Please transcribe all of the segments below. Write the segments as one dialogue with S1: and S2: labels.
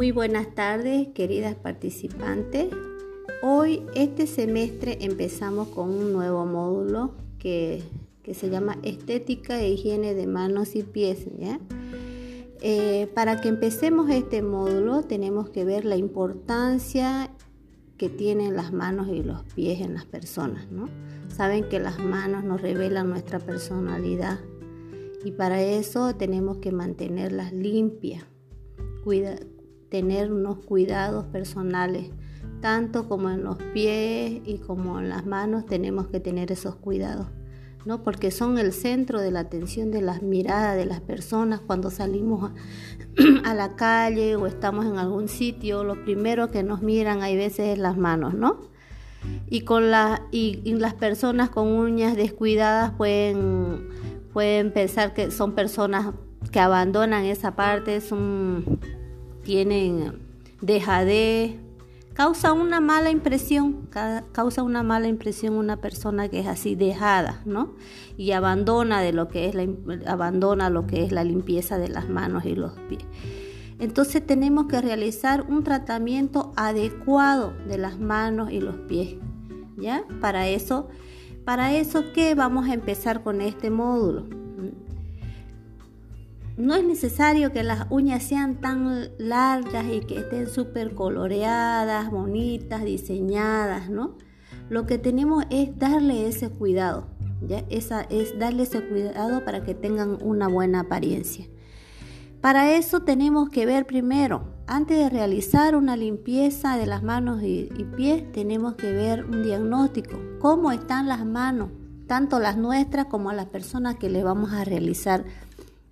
S1: Muy buenas tardes, queridas participantes. Hoy, este semestre, empezamos con un nuevo módulo que, se llama Estética e Higiene de Manos y Pies. Eh, para que empecemos este módulo, tenemos que ver la importancia que tienen las manos y los pies en las personas. ¿no? Saben que las manos nos revelan nuestra personalidad y para eso tenemos que mantenerlas limpias, cuida, tener unos cuidados personales, tanto como en los pies y como en las manos tenemos que tener esos cuidados. ¿no? porque son el centro de la atención de las miradas de las personas cuando salimos a, la calle o estamos en algún sitio, lo primero que nos miran hay veces es las manos, ¿no? Y, con la, y, y las personas con uñas descuidadas pueden pueden pensar que son personas que abandonan esa parte, son, tienen dejadez, causa una mala impresión, causa una mala impresión una persona que es así dejada, ¿no? Y abandona de lo que es la, abandona lo que es la limpieza de las manos y los pies. Entonces tenemos que realizar un tratamiento adecuado de las manos y los pies, ¿ya? Para eso para eso, ¿qué vamos a empezar con este módulo? No es necesario que las uñas sean tan largas y que estén súper coloreadas, bonitas, diseñadas, ¿no? Lo que tenemos es darle ese cuidado, ¿ya? Esa es darle ese cuidado para que tengan una buena apariencia. Para eso tenemos que ver primero, antes de realizar una limpieza de las manos y, pies, tenemos que ver un diagnóstico, cómo están las manos, tanto las nuestras como las personas que le vamos a realizar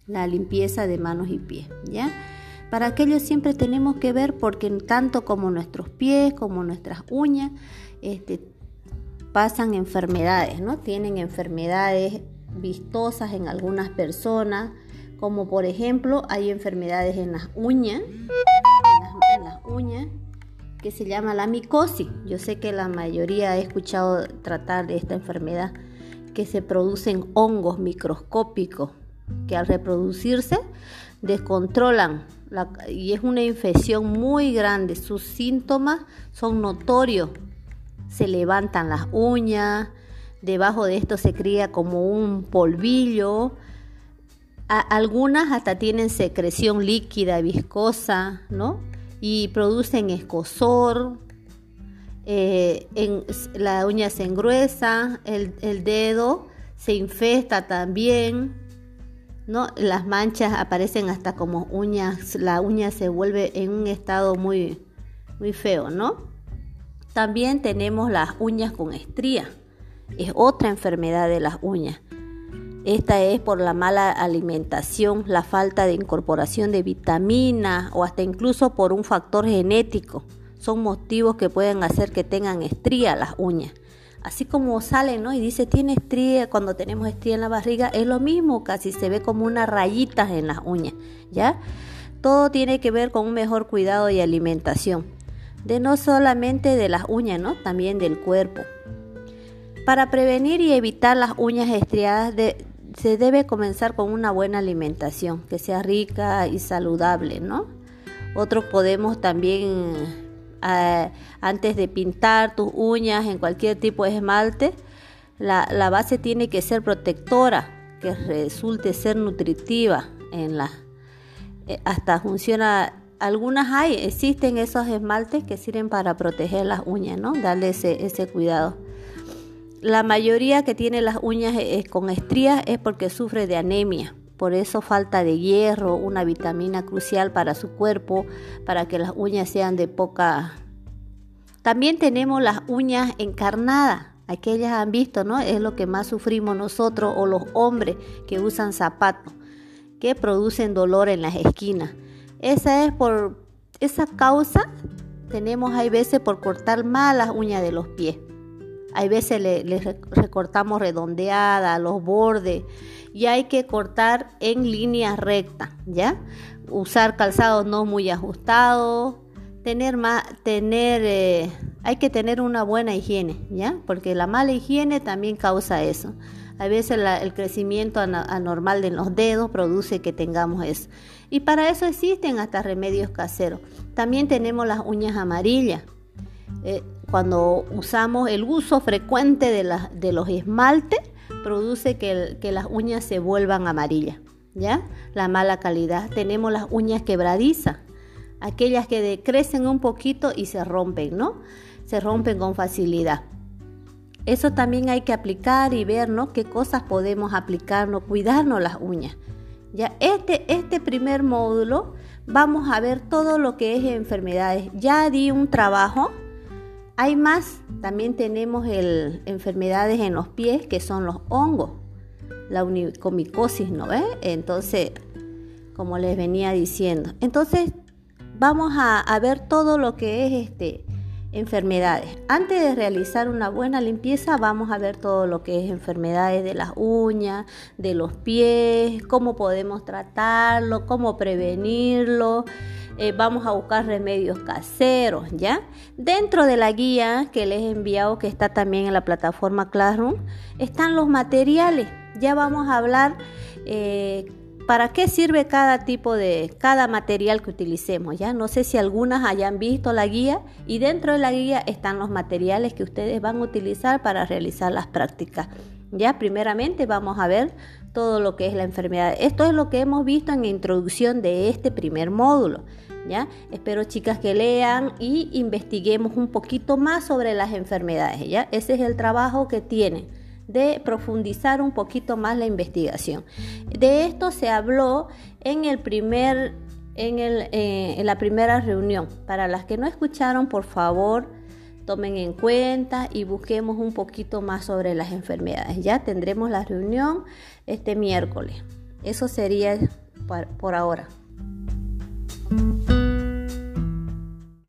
S1: la limpieza de manos y pies, ¿ya? Para aquello siempre tenemos que ver porque tanto como nuestros pies como nuestras uñas este, pasan enfermedades, ¿no? Tienen enfermedades vistosas en algunas personas, como por ejemplo hay enfermedades en las uñas, en las, uñas que se llama la micosis. Yo sé que la mayoría ha escuchado tratar de esta enfermedad, que se producen hongos microscópicos que al reproducirse descontrolan y es una infección muy grande. Sus síntomas son notorios. Se levantan las uñas, debajo de esto se cría como un polvillo, algunas hasta tienen secreción líquida, viscosa, ¿no? Y producen escosor, eh, la uña se engruesa, el, el, dedo se infesta también, ¿no? Las manchas aparecen hasta como uñas, la uña se vuelve en un estado muy, muy feo, ¿no? También tenemos las uñas con estría, es otra enfermedad de las uñas. Esta es por la mala alimentación, la falta de incorporación de vitaminas o hasta incluso por un factor genético. Son motivos que pueden hacer que tengan estría las uñas. Así como sale, ¿no? Y dice, tiene estría, cuando tenemos estría en la barriga, es lo mismo, casi se ve como unas rayitas en las uñas, ¿ya? Todo tiene que ver con un mejor cuidado y alimentación. De no solamente de las uñas, ¿no? También del cuerpo. Para prevenir y evitar las uñas estriadas se debe comenzar con una buena alimentación, que sea rica y saludable, ¿no? Otros podemos también, eh, antes de pintar tus uñas en cualquier tipo de esmalte, la, base tiene que ser protectora, que resulte ser nutritiva en la... Eh, hasta funciona, algunas hay, existen esos esmaltes que sirven para proteger las uñas, ¿no? Darle ese, ese cuidado. La mayoría que tiene las uñas eh, con estrías es porque sufre de anemia. Por eso falta de hierro, una vitamina crucial para su cuerpo, para que las uñas sean de poca... También tenemos las uñas encarnadas. Aquellas han visto, ¿no? Es lo que más sufrimos nosotros o los hombres que usan zapatos, que producen dolor en las esquinas. Esa es por esa causa tenemos hay veces por cortar mal las uñas de los pies. Hay veces le, recortamos redondeada, los bordes y hay que cortar en línea recta, ¿ya? Usar calzados no muy ajustados, tener más, tener, eh, hay que tener una buena higiene, ¿ya? Porque la mala higiene también causa eso. A veces el crecimiento anormal de los dedos produce que tengamos eso. Y para eso existen hasta remedios caseros. También tenemos las uñas amarillas. Eh, cuando usamos el uso frecuente de, los esmaltes, produce que, las uñas se vuelvan amarillas. ¿Ya? La mala calidad. Tenemos las uñas quebradizas aquellas que crecen un poquito y se rompen, ¿no? Se rompen con facilidad. Eso también hay que aplicar y ver, ¿no? Qué cosas podemos aplicarnos, cuidarnos las uñas. Ya este, este primer módulo vamos a ver todo lo que es enfermedades. Ya di un trabajo. Hay más. También tenemos enfermedades en los pies que son los hongos, la unicomicosis, ¿no ves? Entonces, como les venía diciendo. Entonces, vamos a, ver todo lo que es este, enfermedades. Antes de realizar una buena limpieza vamos a ver todo lo que es enfermedades de las uñas, de los pies, cómo podemos tratarlo, cómo prevenirlo. Eh, vamos a buscar remedios caseros, ¿ya? Dentro de la guía que les he enviado, que está también en la plataforma Classroom, están los materiales. Ya vamos a hablar eh, ¿Para qué sirve cada tipo de, cada material que utilicemos? Ya no sé si algunas hayan visto la guía y dentro de la guía están los materiales que ustedes van a utilizar para realizar las prácticas. Ya primeramente vamos a ver todo lo que es la enfermedad. Esto es lo que hemos visto en introducción de este primer módulo. ¿Ya? Espero chicas que lean y investiguemos un poquito más sobre las enfermedades, ¿ya? Ese es el trabajo que tienen de profundizar un poquito más la investigación. De esto se habló en el primer en, el, eh, en la primera reunión. Para las que no escucharon, por favor, tomen en cuenta y busquemos un poquito más sobre las enfermedades. Ya tendremos la reunión este miércoles. Eso sería por ahora.